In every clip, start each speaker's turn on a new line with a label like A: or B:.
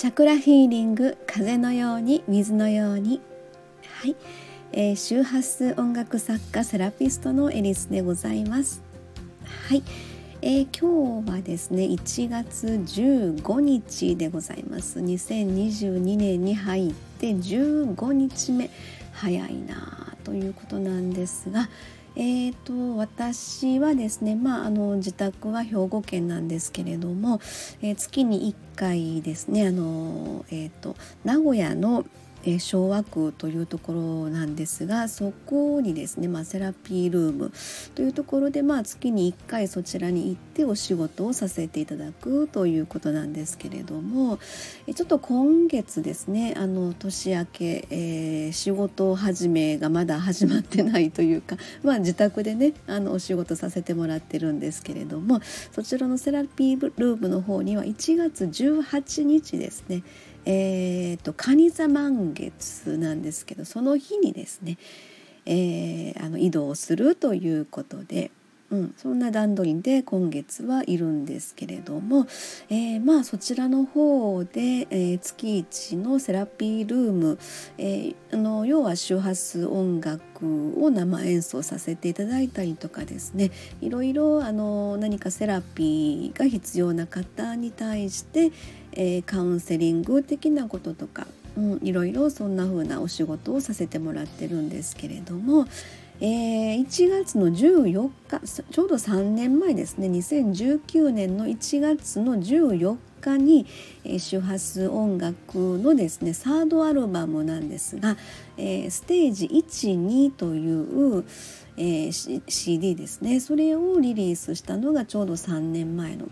A: チャクラヒーリング風のように水のように。はい、えー、周波数音楽作家セラピストのエリスでございます。はい、えー、今日はですね1月15日でございます。2022年に入って15日目。早いなということなんですがえーと、私はですね、まあ、あの自宅は兵庫県なんですけれども、えー、月に1回ですねあの、えーと名古屋のえ昭和区というところなんですがそこにですね、まあ、セラピールームというところで、まあ、月に1回そちらに行ってお仕事をさせていただくということなんですけれどもえちょっと今月ですねあの年明け、えー、仕事始めがまだ始まってないというか、まあ、自宅でねあのお仕事させてもらってるんですけれどもそちらのセラピールームの方には1月18日ですねえーと、蟹座満月なんですけどその日にですね、えー、あの移動するということで、うん、そんな段取りで今月はいるんですけれども、えー、まあそちらの方で、えー、月一のセラピールーム、え、あの要は周波数音楽を生演奏させていただいたりとかですねいろいろあの何かセラピーが必要な方に対して、えー、カウンセリング的なこととか、うん、いろいろそんな風なお仕事をさせてもらってるんですけれども、えー、1月の14日ちょうど3年前ですね。2019年の1月の14日に、えー、周波数音楽のですねサードアルバムなんですが、えー、ステージ12という、えー、CD ですね。それをリリースしたのがちょうど3年前の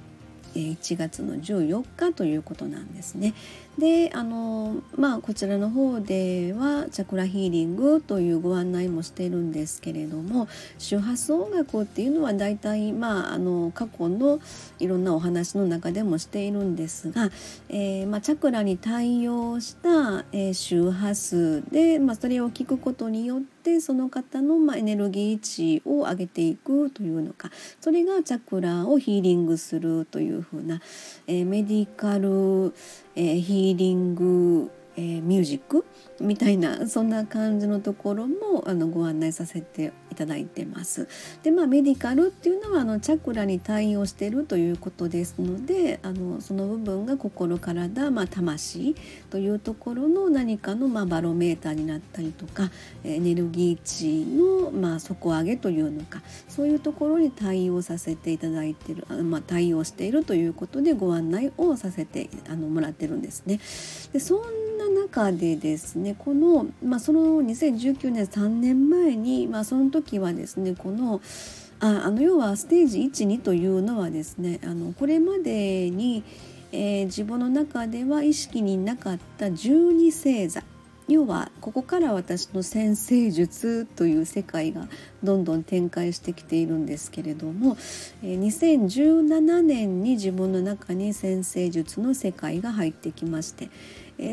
A: 1月の14日ということなんですね。であのまあこちらの方ではチャクラヒーリングというご案内もしているんですけれども周波数音楽っていうのは大体まああの過去のいろんなお話の中でもしているんですが、えー、まあ、チャクラに対応した、えー、周波数で、まあ、それを聞くことによってその方の、まエネルギー値を上げていくというのかそれがチャクラをヒーリングするというふうな、えー、メディカル、えー、ヒーリング、えー、ミュージックみたいなそんな感じのところもあのご案内させていただいてます。でまあメディカルっていうのはあのチャクラに対応しているということですのであのその部分が心体、まあ、魂というところの何かの、まあ、バロメーターになったりとかエネルギー値の、まあ、底上げというのかそういうところに対応させていただいてるあ、まあ、対応しているということでご案内をさせてあのもらってるんですね。でそん中でですねこの、まあ、その2019年3年前に、まあ、その時はですねこのああの要はステージ12というのはですねあのこれまでに、えー、自分の中では意識になかった12星座。要はここから私の先生術という世界がどんどん展開してきているんですけれども2017年に自分の中に先生術の世界が入ってきまして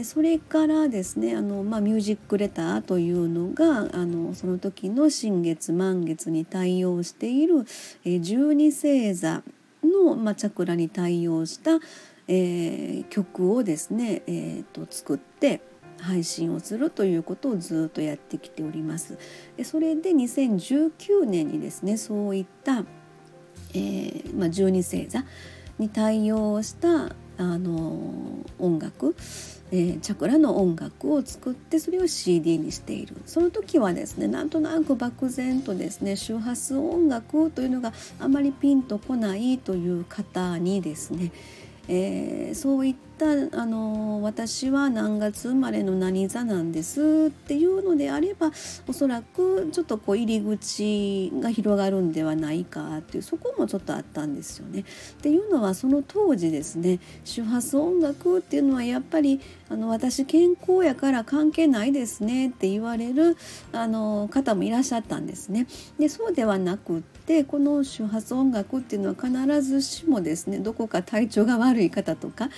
A: それからですねあの、まあ、ミュージックレターというのがあのその時の新月満月に対応している十二星座の、まあ、チャクラに対応した、えー、曲をですね、えーと作って配信をするということをずっとやってきております。でそれで2019年にですねそういった、えーまあ、12星座に対応したあの音楽、えー、チャクラの音楽を作ってそれを CD にしているその時はですねなんとなく漠然とですね周波数音楽というのがあまりピンとこないという方にですねえー、そういったたあの私は何月生まれの何座なんですっていうのであればおそらくちょっとこう入り口が広がるんではないかっていうそこもちょっとあったんですよね。っていうのはその当時ですね周波数音楽っていうのはやっぱりあの私健康やから関係ないですねって言われるあの方もいらっしゃったんですね。でそうではなくってこの周波数音楽っていうのは必ずしもですねどこか体調が悪い方とか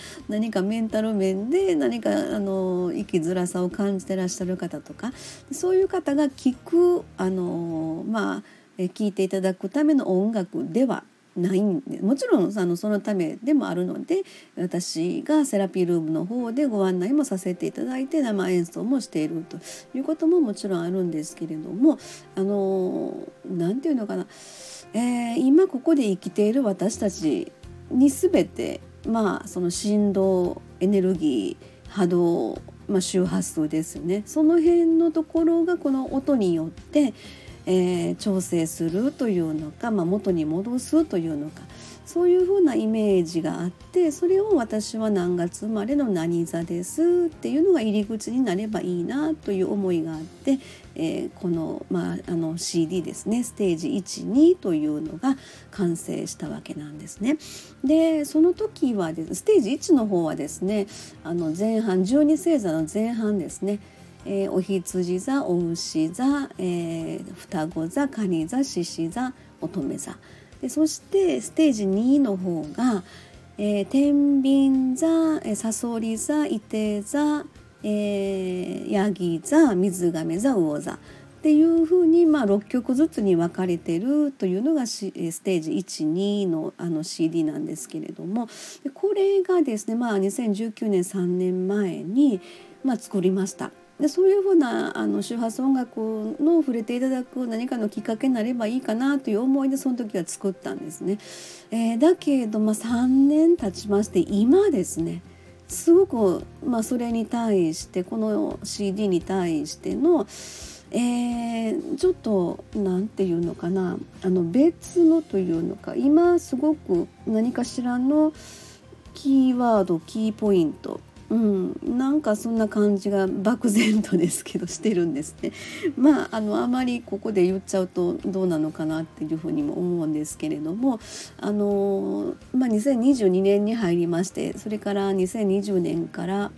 A: 何かメンタル面で何かあの生きづらさを感じてらっしゃる方とかそういう方が聞くあのまあ聞いていただくための音楽ではないんでもちろんあのそのためでもあるので私がセラピールームの方でご案内もさせていただいて生演奏もしているということももちろんあるんですけれどもあの何て言うのかな、えー、今ここで生きている私たちに全てまあその振動エネルギー波動、まあ、周波数ですね。その辺のところがこの音によってえー、調整するというのか、まあ、元に戻すというのか。そういうふうなイメージがあってそれを私は何月生まれの何座ですっていうのが入り口になればいいなという思いがあって、えー、この,、まあ、あの CD ですね。ステージ12というのが完成したわけなんですね。でその時はですステージ1の方はですねあの前半12星座の前半ですね。えー、お羊座お牛座、えー、双子座蟹座獅子座乙女座。でそしてステージ2の方が、えー、天秤座さそり座伊手座、えー、ヤギ座水亀座魚座っていうふうに、まあ、6曲ずつに分かれてるというのがステージ12のあの CD なんですけれどもこれがですね、まあ、2019年3年前に、まあ、作りました。でそういうふうなあの周波数音楽の触れていただく何かのきっかけになればいいかなという思いでその時は作ったんですね。えー、だけど、まあ、3年経ちまして今ですねすごく、まあ、それに対してこの CD に対しての、えー、ちょっと何て言うのかなあの別のというのか今すごく何かしらのキーワードキーポイントうん、なんかそんな感じが漠然とですけどしてるんですね。まああのあまりここで言っちゃうとどうなのかなっていうふうにも思うんですけれどもあの、まあ、2022年に入りましてそれから2020年から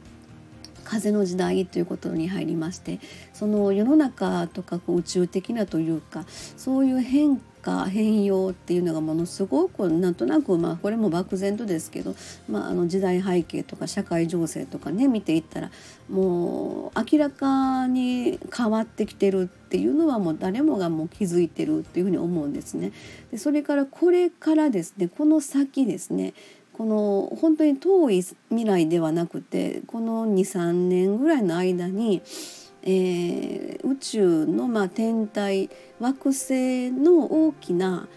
A: 風の時代ということに入りましてその世の中とかこう宇宙的なというかそういう変化変容っていうのがものすごくなんとなくまあこれも漠然とですけど、まあ、あの時代背景とか社会情勢とかね見ていったらもう明らかに変わってきてるっていうのはもう誰もがもう気づいてるっていうふうに思うんですね。でそれからこれからですねこの先ですねこの本当に遠い未来ではなくてこの23年ぐらいの間にえー、宇宙のまあ天体惑星の大きな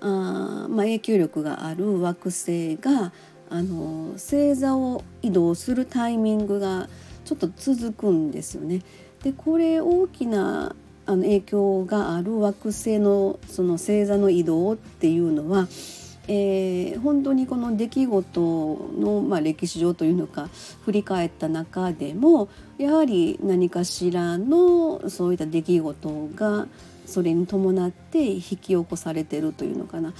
A: あ、まあ、影響力がある惑星があの星座を移動するタイミングがちょっと続くんですよね。でこれ大きなあの影響がある惑星のその星座の移動っていうのはえー、本当にこの出来事の、まあ、歴史上というのか振り返った中でもやはり何かしらのそういった出来事がそれに伴って引き起こされてるというのかな。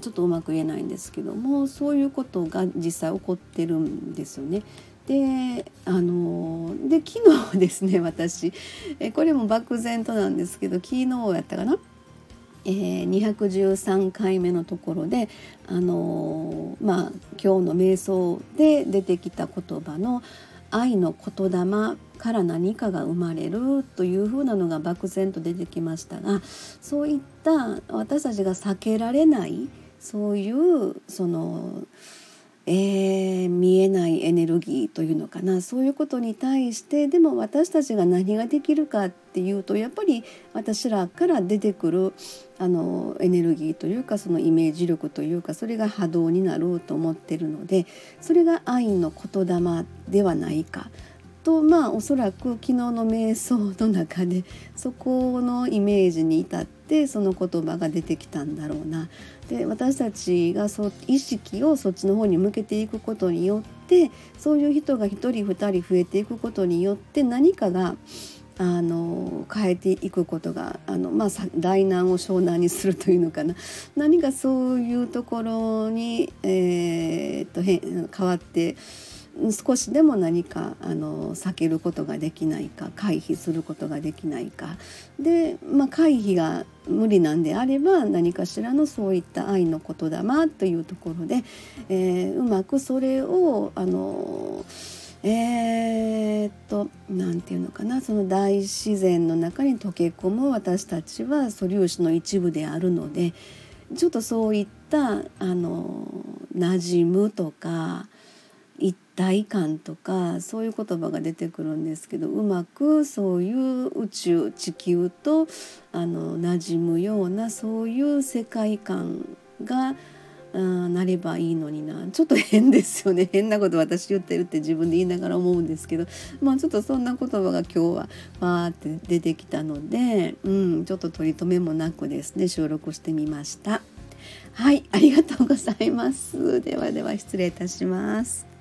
A: ちょっとうまく言えないんですけどもそういうことが実際起こってるんですよね。であので昨日ですね私。これも漠然となんですけど昨日やったかな？えー、213回目のところで、あのー、まあ、今日の瞑想で出てきた言葉の「愛の言霊から何かが生まれる」というふうなのが漠然と出てきましたがそういった私たちが避けられないそういうそのえー、見えないエネルギーというのかなそういうことに対してでも私たちが何ができるかっていうとやっぱり私らから出てくるあのエネルギーというかそのイメージ力というかそれが波動になろうと思ってるのでそれが愛の言霊ではないかとまあおそらく昨日の瞑想の中でそこのイメージに至ってその言葉が出てきたんだろうな。で私たちがそ意識をそっちの方に向けていくことによってそういう人が1人2人増えていくことによって何かがあの変えていくことがあの、まあ、大難を湘南にするというのかな。何かそういうところに、えー、っと変わって少しでも何かあの避けることができないか回避することができないかで、まあ、回避が無理なんであれば何かしらのそういった愛の言霊というところで、えー、うまくそれをあのえー、っと何て言うのかなその大自然の中に溶け込む私たちは素粒子の一部であるので。ちょっとそういったあの馴染むとか一体感とかそういう言葉が出てくるんですけどうまくそういう宇宙地球とあの馴染むようなそういう世界観がなればいいのになちょっと変ですよね変なこと私言ってるって自分で言いながら思うんですけどまあちょっとそんな言葉が今日はわーって出てきたので、うん、ちょっと取り留めもなくですね収録してみました。はい、ありがとうございます。ではでは失礼いたします。